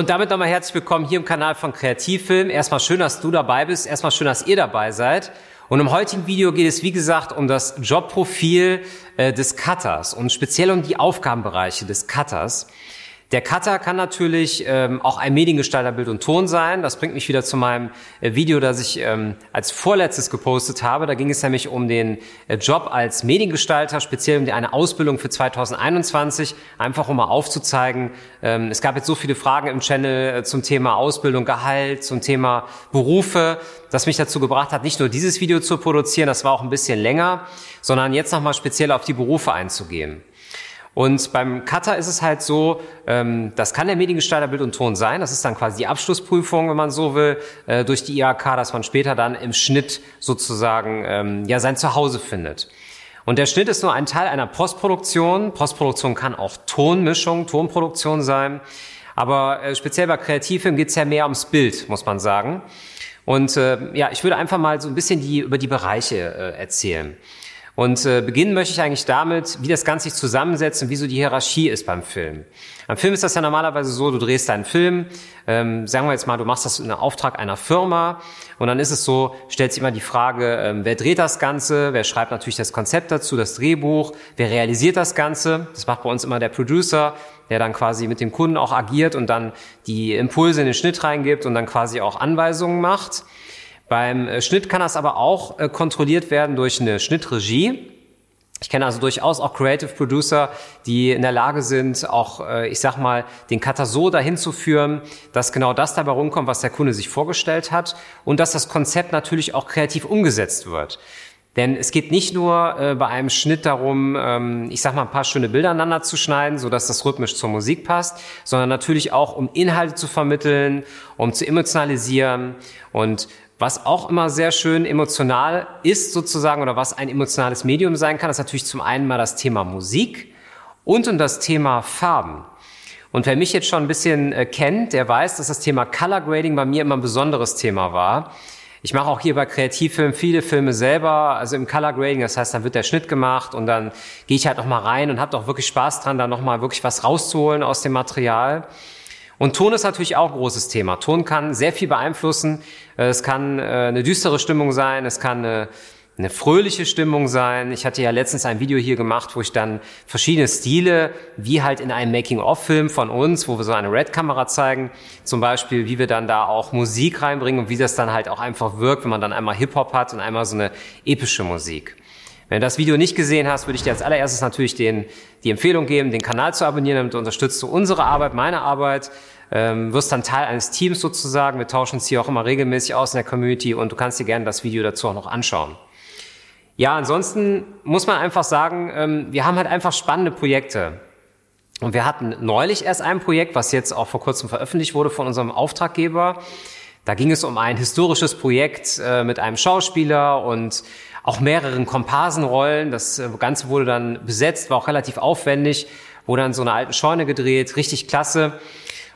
Und damit nochmal herzlich willkommen hier im Kanal von Kreativfilm. Erstmal schön, dass du dabei bist. Erstmal schön, dass ihr dabei seid. Und im heutigen Video geht es, wie gesagt, um das Jobprofil äh, des Cutters und speziell um die Aufgabenbereiche des Cutters. Der Cutter kann natürlich ähm, auch ein Mediengestalter Bild und Ton sein. Das bringt mich wieder zu meinem äh, Video, das ich ähm, als vorletztes gepostet habe. Da ging es nämlich um den äh, Job als Mediengestalter, speziell um die, eine Ausbildung für 2021, einfach um mal aufzuzeigen. Ähm, es gab jetzt so viele Fragen im Channel äh, zum Thema Ausbildung, Gehalt, zum Thema Berufe, das mich dazu gebracht hat, nicht nur dieses Video zu produzieren, das war auch ein bisschen länger, sondern jetzt nochmal speziell auf die Berufe einzugehen. Und beim Cutter ist es halt so, ähm, das kann der Mediengestalter Bild und Ton sein. Das ist dann quasi die Abschlussprüfung, wenn man so will, äh, durch die IHK, dass man später dann im Schnitt sozusagen ähm, ja sein Zuhause findet. Und der Schnitt ist nur ein Teil einer Postproduktion. Postproduktion kann auch Tonmischung, Tonproduktion sein. Aber äh, speziell bei Kreativfilm geht es ja mehr ums Bild, muss man sagen. Und äh, ja, ich würde einfach mal so ein bisschen die, über die Bereiche äh, erzählen. Und äh, beginnen möchte ich eigentlich damit, wie das Ganze sich zusammensetzt und wie so die Hierarchie ist beim Film. Beim Film ist das ja normalerweise so, du drehst deinen Film, ähm, sagen wir jetzt mal, du machst das in Auftrag einer Firma und dann ist es so, stellt sich immer die Frage, ähm, wer dreht das Ganze, wer schreibt natürlich das Konzept dazu, das Drehbuch, wer realisiert das Ganze, das macht bei uns immer der Producer, der dann quasi mit dem Kunden auch agiert und dann die Impulse in den Schnitt reingibt und dann quasi auch Anweisungen macht. Beim äh, Schnitt kann das aber auch äh, kontrolliert werden durch eine Schnittregie. Ich kenne also durchaus auch Creative Producer, die in der Lage sind, auch, äh, ich sag mal, den Cutter so dahin zu führen, dass genau das dabei rumkommt, was der Kunde sich vorgestellt hat und dass das Konzept natürlich auch kreativ umgesetzt wird. Denn es geht nicht nur bei einem Schnitt darum, ähm, ich sag mal, ein paar schöne Bilder aneinander zu schneiden, so dass das rhythmisch zur Musik passt, sondern natürlich auch, um Inhalte zu vermitteln, um zu emotionalisieren. Und was auch immer sehr schön emotional ist sozusagen oder was ein emotionales Medium sein kann, ist natürlich zum einen mal das Thema Musik und um das Thema Farben. Und wer mich jetzt schon ein bisschen äh, kennt, der weiß, dass das Thema Color Grading bei mir immer ein besonderes Thema war. Ich mache auch hier bei Kreativfilmen viele Filme selber, also im Color Grading, das heißt, dann wird der Schnitt gemacht und dann gehe ich halt noch mal rein und habe auch wirklich Spaß dran, da noch mal wirklich was rauszuholen aus dem Material. Und Ton ist natürlich auch ein großes Thema. Ton kann sehr viel beeinflussen. Äh, es kann äh, eine düstere Stimmung sein, es kann eine, eine fröhliche Stimmung sein. Ich hatte ja letztens ein Video hier gemacht, wo ich dann verschiedene Stile, wie halt in einem Making-of-Film von uns, wo wir so eine Red-Kamera zeigen, zum Beispiel, wie wir dann da auch Musik reinbringen und wie das dann halt auch einfach wirkt, wenn man dann einmal Hip-Hop hat und einmal so eine epische Musik. Wenn du das Video nicht gesehen hast, würde ich dir als allererstes natürlich den, die Empfehlung geben, den Kanal zu abonnieren, damit unterstützt du unsere Arbeit, meine Arbeit, ähm, wirst dann Teil eines Teams sozusagen. Wir tauschen uns hier auch immer regelmäßig aus in der Community und du kannst dir gerne das Video dazu auch noch anschauen. Ja, ansonsten muss man einfach sagen, ähm, wir haben halt einfach spannende Projekte. Und wir hatten neulich erst ein Projekt, was jetzt auch vor kurzem veröffentlicht wurde von unserem Auftraggeber. Da ging es um ein historisches Projekt äh, mit einem Schauspieler und auch mehreren Komparsenrollen. Das äh, Ganze wurde dann besetzt, war auch relativ aufwendig, wurde dann so eine alten Scheune gedreht, richtig klasse.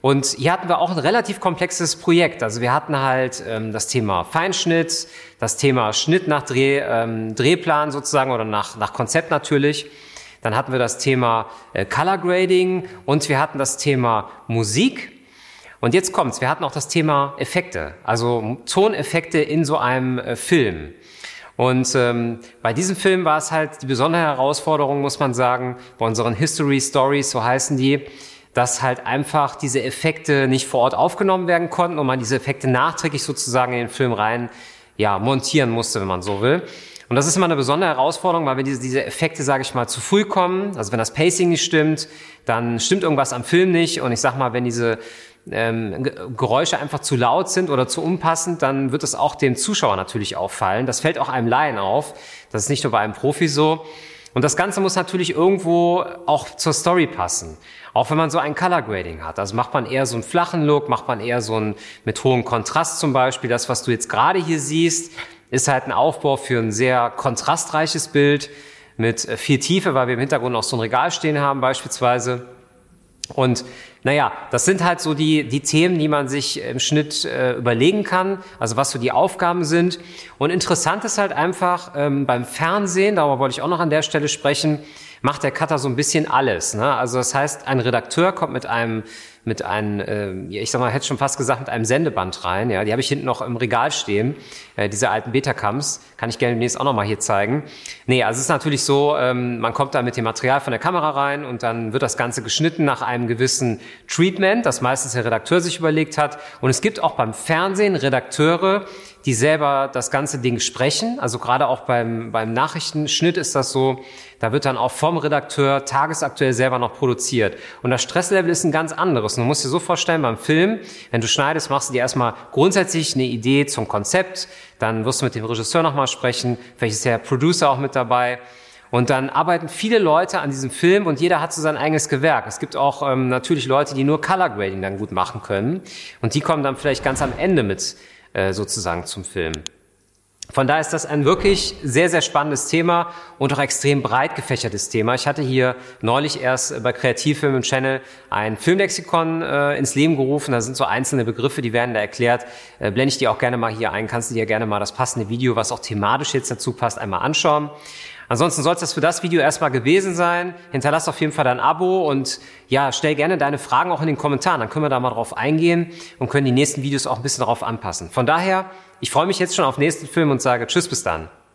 Und hier hatten wir auch ein relativ komplexes Projekt. Also wir hatten halt ähm, das Thema Feinschnitt, das Thema Schnitt nach Dreh, ähm, Drehplan sozusagen oder nach, nach Konzept natürlich. Dann hatten wir das Thema äh, Color Grading und wir hatten das Thema Musik. Und jetzt kommt's. Wir hatten auch das Thema Effekte, also Toneffekte in so einem äh, Film. Und ähm, bei diesem Film war es halt die besondere Herausforderung, muss man sagen, bei unseren History Stories, so heißen die, dass halt einfach diese Effekte nicht vor Ort aufgenommen werden konnten und man diese Effekte nachträglich sozusagen in den Film rein ja, montieren musste, wenn man so will. Und das ist immer eine besondere Herausforderung, weil wenn diese, diese Effekte, sage ich mal, zu früh kommen, also wenn das Pacing nicht stimmt, dann stimmt irgendwas am Film nicht. Und ich sag mal, wenn diese ähm, Geräusche einfach zu laut sind oder zu unpassend, dann wird es auch dem Zuschauer natürlich auffallen. Das fällt auch einem Laien auf. Das ist nicht nur bei einem Profi so. Und das Ganze muss natürlich irgendwo auch zur Story passen. Auch wenn man so ein Color Grading hat. Also macht man eher so einen flachen Look, macht man eher so einen mit hohem Kontrast zum Beispiel. Das, was du jetzt gerade hier siehst, ist halt ein Aufbau für ein sehr kontrastreiches Bild mit viel Tiefe, weil wir im Hintergrund auch so ein Regal stehen haben beispielsweise. Und naja, das sind halt so die, die Themen, die man sich im Schnitt äh, überlegen kann, also was so die Aufgaben sind. Und interessant ist halt einfach ähm, beim Fernsehen, darüber wollte ich auch noch an der Stelle sprechen, macht der Cutter so ein bisschen alles. Ne? Also das heißt, ein Redakteur kommt mit einem mit einem, äh, ich sag mal, hätte schon fast gesagt, mit einem Sendeband rein. Ja, die habe ich hinten noch im Regal stehen, äh, diese alten Betacams. Kann ich gerne demnächst auch noch mal hier zeigen. Nee, also es ist natürlich so, ähm, man kommt da mit dem Material von der Kamera rein und dann wird das Ganze geschnitten nach einem gewissen Treatment, das meistens der Redakteur sich überlegt hat. Und es gibt auch beim Fernsehen Redakteure, die selber das ganze Ding sprechen. Also gerade auch beim, beim Nachrichtenschnitt ist das so, da wird dann auch vom Redakteur tagesaktuell selber noch produziert. Und das Stresslevel ist ein ganz anderes. Und du musst dir so vorstellen, beim Film, wenn du schneidest, machst du dir erstmal grundsätzlich eine Idee zum Konzept, dann wirst du mit dem Regisseur nochmal sprechen, vielleicht ist der Producer auch mit dabei. Und dann arbeiten viele Leute an diesem Film und jeder hat so sein eigenes Gewerk. Es gibt auch ähm, natürlich Leute, die nur Color Grading dann gut machen können. Und die kommen dann vielleicht ganz am Ende mit äh, sozusagen zum Film. Von daher ist das ein wirklich sehr, sehr spannendes Thema und auch extrem breit gefächertes Thema. Ich hatte hier neulich erst bei Kreativfilm im Channel ein Filmlexikon äh, ins Leben gerufen. Da sind so einzelne Begriffe, die werden da erklärt. Äh, blende ich dir auch gerne mal hier ein. Kannst du dir gerne mal das passende Video, was auch thematisch jetzt dazu passt, einmal anschauen. Ansonsten soll es das für das Video erstmal gewesen sein. Hinterlass auf jeden Fall dein Abo und ja, stell gerne deine Fragen auch in den Kommentaren. Dann können wir da mal drauf eingehen und können die nächsten Videos auch ein bisschen darauf anpassen. Von daher, ich freue mich jetzt schon auf nächsten Film und sage Tschüss bis dann.